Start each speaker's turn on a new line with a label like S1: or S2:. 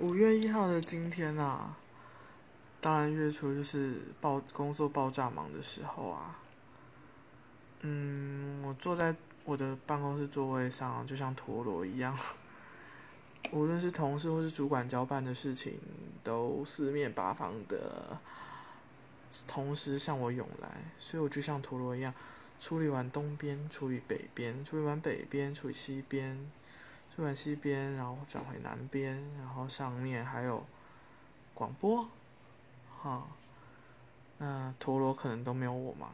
S1: 五月一号的今天啊，当然月初就是爆工作爆炸忙的时候啊。嗯，我坐在我的办公室座位上，就像陀螺一样。无论是同事或是主管交办的事情，都四面八方的同时向我涌来，所以我就像陀螺一样，处理完东边，处理北边，处理完北边，处理西边。转西边，然后转回南边，然后上面还有广播，哈，那陀螺可能都没有我忙。